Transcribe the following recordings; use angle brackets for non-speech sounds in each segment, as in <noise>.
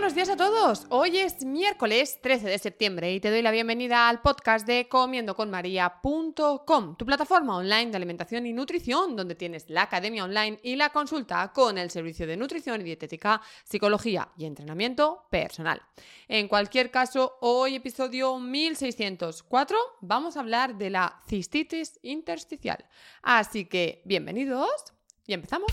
Buenos días a todos. Hoy es miércoles 13 de septiembre y te doy la bienvenida al podcast de comiendoconmaria.com, tu plataforma online de alimentación y nutrición, donde tienes la academia online y la consulta con el servicio de nutrición y dietética, psicología y entrenamiento personal. En cualquier caso, hoy episodio 1604 vamos a hablar de la cistitis intersticial. Así que bienvenidos y empezamos.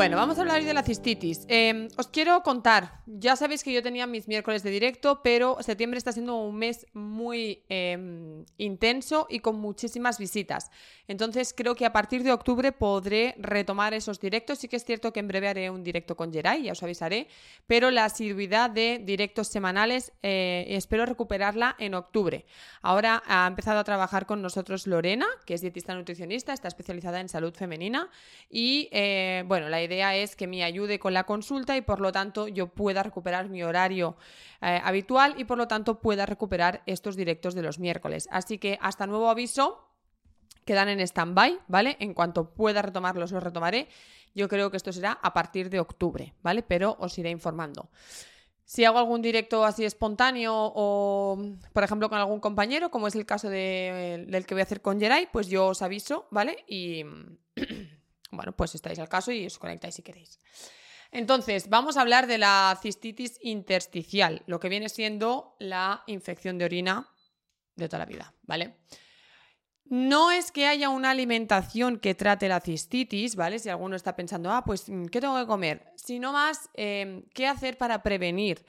Bueno, vamos a hablar hoy de la cistitis. Eh, os quiero contar, ya sabéis que yo tenía mis miércoles de directo, pero septiembre está siendo un mes muy eh, intenso y con muchísimas visitas. Entonces creo que a partir de octubre podré retomar esos directos. Sí que es cierto que en breve haré un directo con Geray, ya os avisaré, pero la asiduidad de directos semanales eh, espero recuperarla en octubre. Ahora ha empezado a trabajar con nosotros Lorena, que es dietista nutricionista, está especializada en salud femenina y eh, bueno, la idea es que me ayude con la consulta y por lo tanto yo pueda recuperar mi horario eh, habitual y por lo tanto pueda recuperar estos directos de los miércoles. Así que hasta nuevo aviso, quedan en stand-by, ¿vale? En cuanto pueda retomarlos, los retomaré. Yo creo que esto será a partir de octubre, ¿vale? Pero os iré informando. Si hago algún directo así espontáneo o, por ejemplo, con algún compañero, como es el caso de, del que voy a hacer con Geray, pues yo os aviso, ¿vale? Y <clears throat> bueno, pues estáis al caso y os conectáis si queréis. Entonces, vamos a hablar de la cistitis intersticial, lo que viene siendo la infección de orina de toda la vida, ¿vale? No es que haya una alimentación que trate la cistitis, ¿vale? Si alguno está pensando, ah, pues, ¿qué tengo que comer? Sino más, eh, ¿qué hacer para prevenir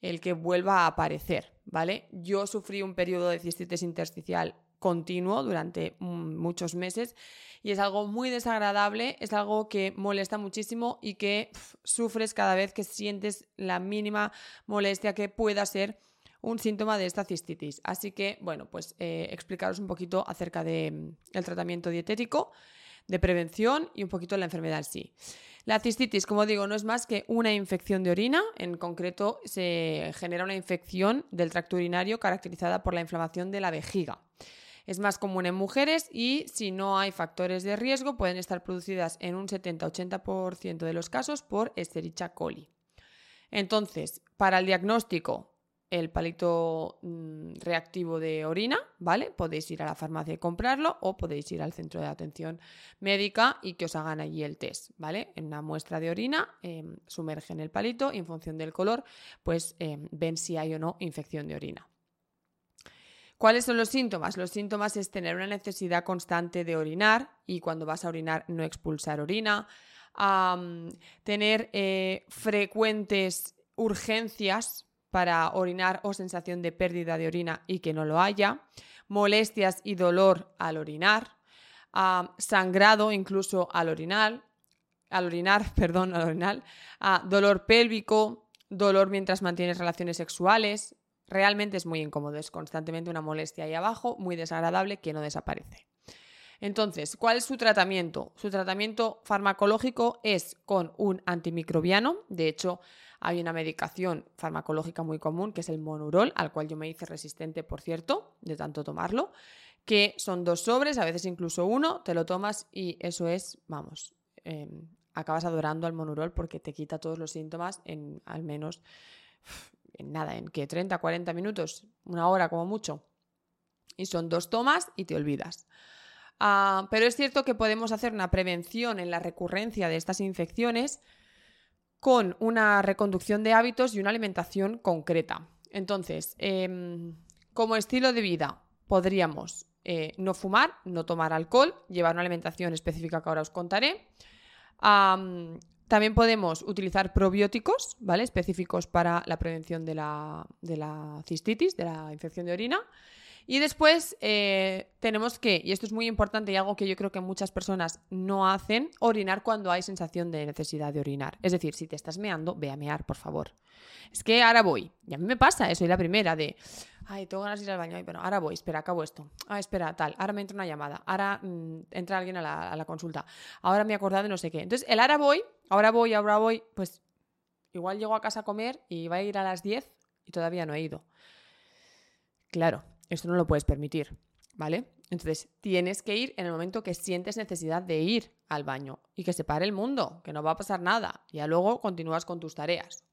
el que vuelva a aparecer, ¿vale? Yo sufrí un periodo de cistitis intersticial continuo durante muchos meses y es algo muy desagradable, es algo que molesta muchísimo y que sufres cada vez que sientes la mínima molestia que pueda ser un síntoma de esta cistitis. Así que, bueno, pues eh, explicaros un poquito acerca del de, tratamiento dietético, de prevención y un poquito la enfermedad en sí. La cistitis, como digo, no es más que una infección de orina. En concreto, se genera una infección del tracto urinario caracterizada por la inflamación de la vejiga. Es más común en mujeres y si no hay factores de riesgo pueden estar producidas en un 70-80% de los casos por Escherichia coli. Entonces, para el diagnóstico, el palito mmm, reactivo de orina, ¿vale? Podéis ir a la farmacia y comprarlo o podéis ir al centro de atención médica y que os hagan allí el test, ¿vale? En una muestra de orina eh, sumergen el palito y en función del color, pues eh, ven si hay o no infección de orina. ¿Cuáles son los síntomas? Los síntomas es tener una necesidad constante de orinar y cuando vas a orinar no expulsar orina, tener eh, frecuentes urgencias para orinar o sensación de pérdida de orina y que no lo haya, molestias y dolor al orinar, sangrado incluso al orinar, al orinar, <laughs> perdón, al orinar, uh, dolor pélvico, dolor mientras mantienes relaciones sexuales, realmente es muy incómodo, es constantemente una molestia ahí abajo, muy desagradable que no desaparece. Entonces, ¿cuál es su tratamiento? Su tratamiento farmacológico es con un antimicrobiano, de hecho, hay una medicación farmacológica muy común que es el monurol, al cual yo me hice resistente, por cierto, de tanto tomarlo, que son dos sobres, a veces incluso uno, te lo tomas y eso es, vamos, eh, acabas adorando al monurol porque te quita todos los síntomas en al menos en nada, en que 30, 40 minutos, una hora como mucho. Y son dos tomas y te olvidas. Ah, pero es cierto que podemos hacer una prevención en la recurrencia de estas infecciones con una reconducción de hábitos y una alimentación concreta. Entonces, em, como estilo de vida, podríamos eh, no fumar, no tomar alcohol, llevar una alimentación específica que ahora os contaré. También podemos utilizar probióticos, ¿vale? Específicos para la prevención de la, de la cistitis, de la infección de orina. Y después eh, tenemos que, y esto es muy importante y algo que yo creo que muchas personas no hacen, orinar cuando hay sensación de necesidad de orinar. Es decir, si te estás meando, ve a mear, por favor. Es que ahora voy. Y a mí me pasa eso, y la primera de, ay, tengo ganas de ir al baño, pero ahora voy, espera, acabo esto. Ah, espera, tal, ahora me entra una llamada, ahora mm, entra alguien a la, a la consulta, ahora me he acordado de no sé qué. Entonces, el ahora voy, ahora voy, ahora voy, pues igual llego a casa a comer y va a ir a las 10 y todavía no he ido. Claro, esto no lo puedes permitir, ¿vale? Entonces, tienes que ir en el momento que sientes necesidad de ir al baño y que se pare el mundo, que no va a pasar nada. Ya luego continúas con tus tareas.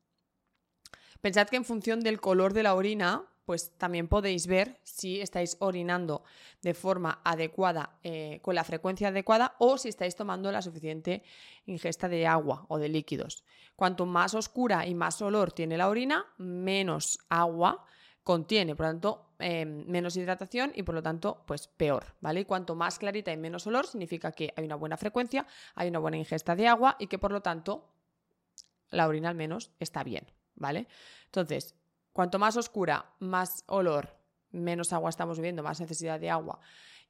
Pensad que en función del color de la orina, pues también podéis ver si estáis orinando de forma adecuada, eh, con la frecuencia adecuada, o si estáis tomando la suficiente ingesta de agua o de líquidos. Cuanto más oscura y más olor tiene la orina, menos agua contiene, por lo tanto, em, menos hidratación y por lo tanto, pues peor, ¿vale? Y cuanto más clarita y menos olor, significa que hay una buena frecuencia, hay una buena ingesta de agua y que por lo tanto la orina al menos está bien, ¿vale? Entonces, cuanto más oscura, más olor, menos agua estamos bebiendo, más necesidad de agua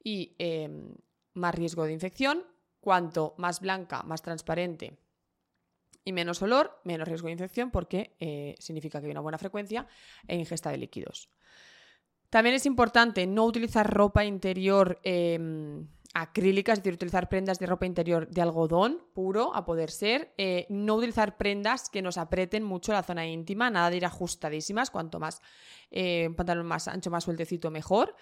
y em, más riesgo de infección. Cuanto más blanca, más transparente, y menos olor, menos riesgo de infección porque eh, significa que hay una buena frecuencia e ingesta de líquidos. También es importante no utilizar ropa interior em, acrílica, es decir, utilizar prendas de ropa interior de algodón puro, a poder ser. Eh, no utilizar prendas que nos aprieten mucho la zona íntima, nada de ir ajustadísimas, cuanto más eh, un pantalón más ancho, más sueltecito, mejor.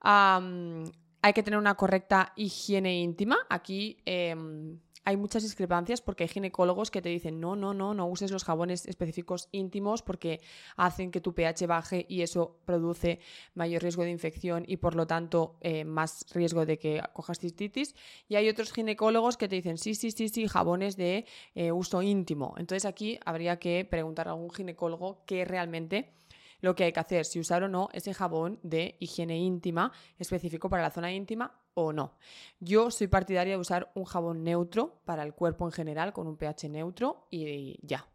hay que tener una correcta higiene íntima. Aquí em, hay muchas discrepancias porque hay ginecólogos que te dicen no, no, no, no uses los jabones específicos íntimos porque hacen que tu pH baje y eso produce mayor riesgo de infección y por lo tanto eh, más riesgo de que cojas cistitis. Y hay otros ginecólogos que te dicen sí, sí, sí, sí, jabones de eh, uso íntimo. Entonces aquí habría que preguntar a algún ginecólogo qué realmente lo que hay que hacer, si usar o no ese jabón de higiene íntima específico para la zona íntima o no. Yo soy partidaria de usar un jabón neutro para el cuerpo en general, con un pH neutro y ya.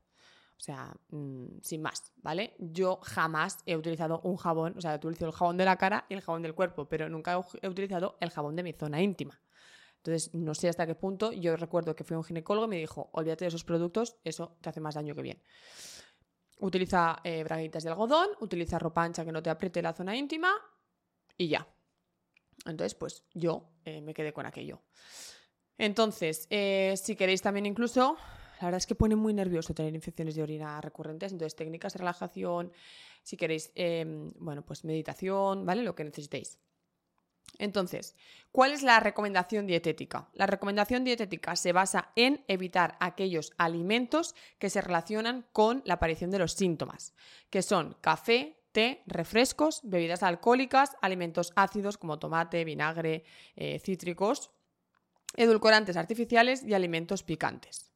O sea, mm, sin más, ¿vale? Yo jamás he utilizado un jabón, o sea, utilizo el jabón de la cara y el jabón del cuerpo, pero nunca he utilizado el jabón de mi zona íntima. Entonces, no sé hasta qué punto. Yo recuerdo que fui a un ginecólogo y me dijo, olvídate de esos productos, eso te hace más daño que bien. Utiliza eh, braguitas de algodón, utiliza ropa ancha que no te apriete la zona íntima y ya. Entonces, pues yo eh, me quedé con aquello. Entonces, eh, si queréis también incluso, la verdad es que pone muy nervioso tener infecciones de orina recurrentes, entonces técnicas de relajación, si queréis, em, bueno, pues meditación, ¿vale? Lo que necesitéis. Entonces, ¿cuál es la recomendación dietética? La recomendación dietética se basa en evitar aquellos alimentos que se relacionan con la aparición de los síntomas, que son café, té, refrescos, bebidas alcohólicas, alimentos ácidos como tomate, vinagre, eh, cítricos, edulcorantes artificiales y alimentos picantes.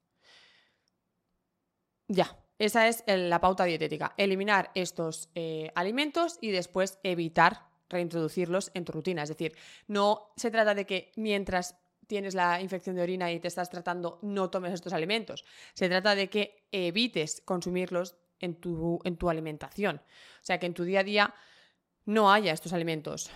Ya, esa es la pauta dietética. Eliminar estos eh, alimentos y después evitar reintroducirlos en tu rutina. Es decir, no se trata de que mientras tienes la infección de orina y te estás tratando, no tomes estos alimentos. Se trata de que evites consumirlos en tu, en tu alimentación. O sea, que en tu día a día no haya estos alimentos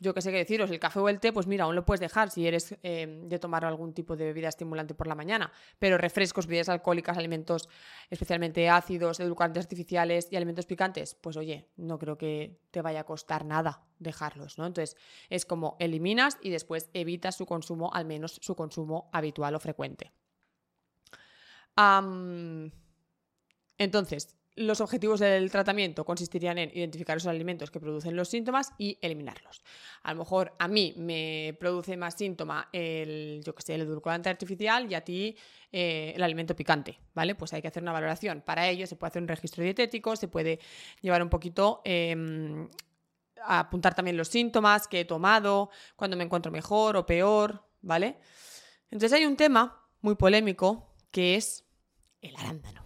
yo qué sé qué deciros, el café o el té, pues mira, aún lo puedes dejar si eres eh, de tomar algún tipo de bebida estimulante por la mañana, pero refrescos, bebidas alcohólicas, alimentos especialmente ácidos, edulcorantes artificiales y alimentos picantes, pues oye, no creo que te vaya a costar nada dejarlos, ¿no? Entonces, es como eliminas y después evitas su consumo, al menos su consumo habitual o frecuente. entonces, los objetivos del tratamiento consistirían en identificar esos alimentos que producen los síntomas y eliminarlos. A lo mejor a mí me produce más síntoma el, yo que sé, el edulcorante artificial y a ti eh, el alimento picante, ¿vale? Pues hay que hacer una valoración. Para ello se puede hacer un registro dietético, se puede llevar un poquito... Em, apuntar también los síntomas que he tomado, cuando me encuentro mejor o peor, ¿vale? Entonces hay un tema muy polémico que es el arándano.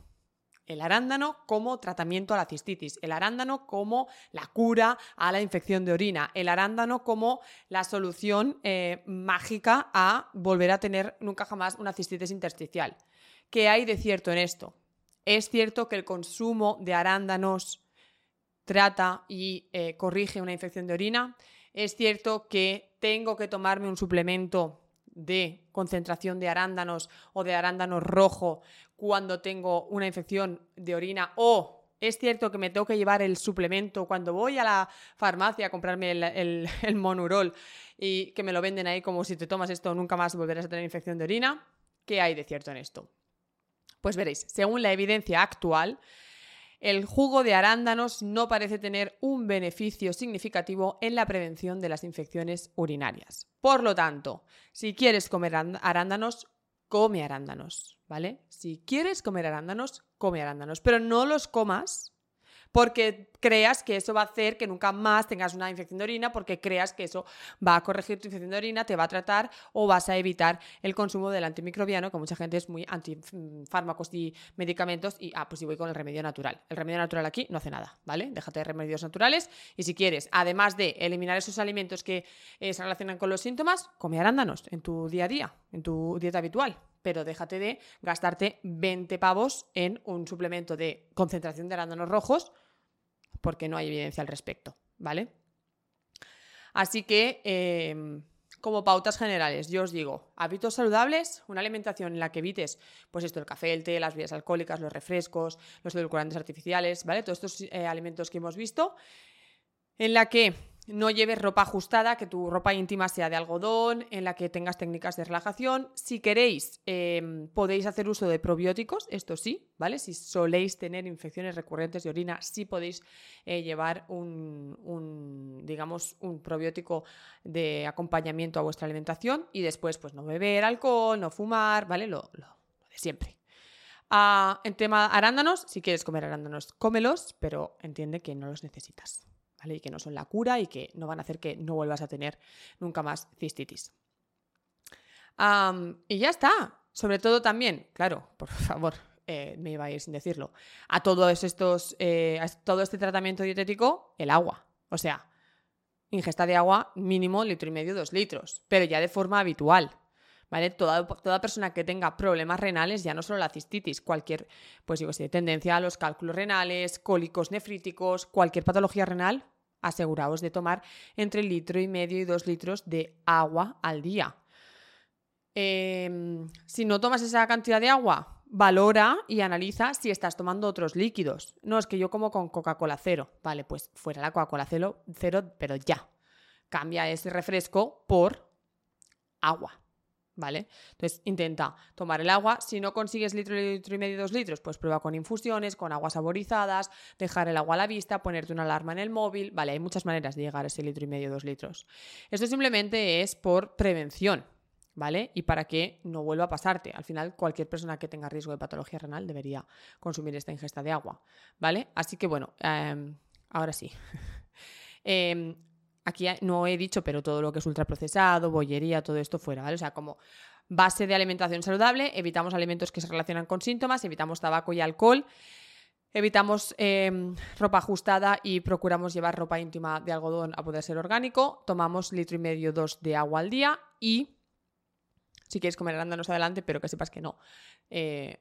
El arándano como tratamiento a la cistitis, el arándano como la cura a la infección de orina, el arándano como la solución eh, mágica a volver a tener nunca jamás una cistitis intersticial. ¿Qué hay de cierto en esto? Es cierto que el consumo de arándanos trata y eh, corrige una infección de orina. Es cierto que tengo que tomarme un suplemento de concentración de arándanos o de arándano rojo cuando tengo una infección de orina o es cierto que me tengo que llevar el suplemento cuando voy a la farmacia a comprarme el, <laughs> el, monurol y que me lo venden ahí como si te tomas esto nunca más volverás a tener infección de orina. ¿Qué hay de cierto en esto? Pues veréis, según la evidencia actual, el jugo de arándanos no parece tener un beneficio significativo en la prevención de las infecciones urinarias. Por lo tanto, si quieres comer arándanos, come arándanos, ¿vale? Si quieres comer arándanos, come arándanos, pero no los comas porque creas que eso va a hacer que nunca más tengas una infección de orina, porque creas que eso va a corregir tu infección de orina, te va a tratar o vas a evitar el consumo del antimicrobiano, que mucha gente es muy anti mm, fármacos y medicamentos y, ah, pues si voy con el remedio natural. El remedio natural aquí no hace nada, ¿vale? Déjate de remedios naturales y si quieres, además de eliminar esos alimentos que eh, se relacionan con los síntomas, come arándanos en tu día a día, en tu dieta habitual, pero déjate de gastarte 20 pavos en un suplemento de concentración de arándanos rojos porque no hay evidencia al respecto, ¿vale? Así que, em, como pautas generales, yo os digo, hábitos saludables, una alimentación en la que evites, pues esto, el café, el té, las bebidas alcohólicas, los refrescos, los edulcorantes artificiales, ¿vale? Todos estos eh, alimentos que hemos visto, en la que no lleves ropa ajustada, que tu ropa íntima sea de algodón, en la que tengas técnicas de relajación. Si queréis, em, podéis hacer uso de probióticos, esto sí, ¿vale? Si soléis tener infecciones recurrentes de orina, sí podéis eh, llevar un, digamos, un probiótico de acompañamiento a vuestra alimentación y después, pues no beber alcohol, no fumar, ¿vale? Lo, de siempre. Ah, en tema arándanos, si quieres comer arándanos, cómelos, pero entiende que no los necesitas. Y que no son la cura y que no van a hacer que no vuelvas a tener nunca más cistitis. y ya está. Sobre todo también, claro, por <laughs> favor, eh, me iba a ir sin decirlo, a todos estos, eh, a todo este tratamiento dietético, el agua. O sea, ingesta de agua mínimo litro y medio, dos litros, pero ya de forma habitual. ¿Vale? Toda, persona que tenga problemas renales, ya no solo la cistitis, cualquier, pues digo, tendencia a los cálculos renales, cólicos nefríticos, cualquier patología renal, aseguraos de tomar entre litro y medio y dos litros de agua al día. Em, si no tomas esa cantidad de agua, valora y analiza si estás tomando otros líquidos. No es que yo como con Coca-Cola cero. Vale, pues fuera la Coca-Cola cero, pero ya. Cambia ese refresco por agua. ¿Vale? Entonces intenta tomar el agua. Si no consigues litro, litro y medio, dos litros, pues prueba con infusiones, con aguas saborizadas, dejar el agua a la vista, ponerte una alarma en el móvil. Vale, hay muchas maneras de llegar a ese litro y medio, dos litros. Esto simplemente es por prevención. ¿Vale? Y para que no vuelva a pasarte. Al final, cualquier persona que tenga riesgo de patología renal debería consumir esta ingesta de agua. ¿Vale? Así que bueno, em, ahora sí. <laughs> Em, Aquí no he dicho, pero todo lo que es ultraprocesado, bollería, todo esto fuera, ¿vale? O sea, como base de alimentación saludable, evitamos alimentos que se relacionan con síntomas, evitamos tabaco y alcohol, evitamos em, ropa ajustada y procuramos llevar ropa íntima de algodón a poder ser orgánico, tomamos litro y medio, dos de agua al día y si quieres comer arándanos adelante, pero que sepas que no. Eh,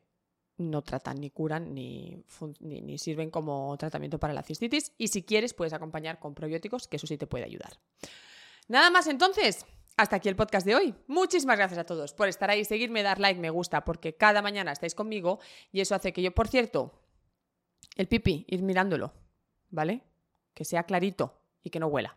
no tratan ni curan ni, ni, sirven como tratamiento para la cistitis. Y si quieres, puedes acompañar con probióticos, que eso sí te puede ayudar. Nada más entonces. Hasta aquí el podcast de hoy. Muchísimas gracias a todos por estar ahí, seguirme, dar like, me gusta, porque cada mañana estáis conmigo y eso hace que yo, por cierto, el pipi, ir mirándolo, ¿vale? Que sea clarito y que no huela.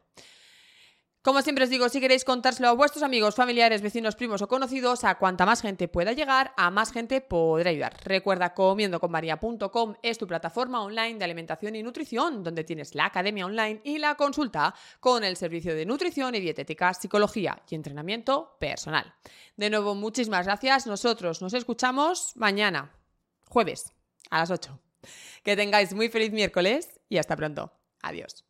Como siempre os digo, si queréis contárselo a vuestros amigos, familiares, vecinos, primos o conocidos, a cuanta más gente pueda llegar, a más gente podrá ayudar. Recuerda, comiendoconmaria.com es tu plataforma online de alimentación y nutrición, donde tienes la academia online y la consulta con el servicio de nutrición y dietética, psicología y entrenamiento personal. De nuevo, muchísimas gracias. Nosotros nos escuchamos mañana, jueves, a las 8. Que tengáis muy feliz miércoles y hasta pronto. Adiós.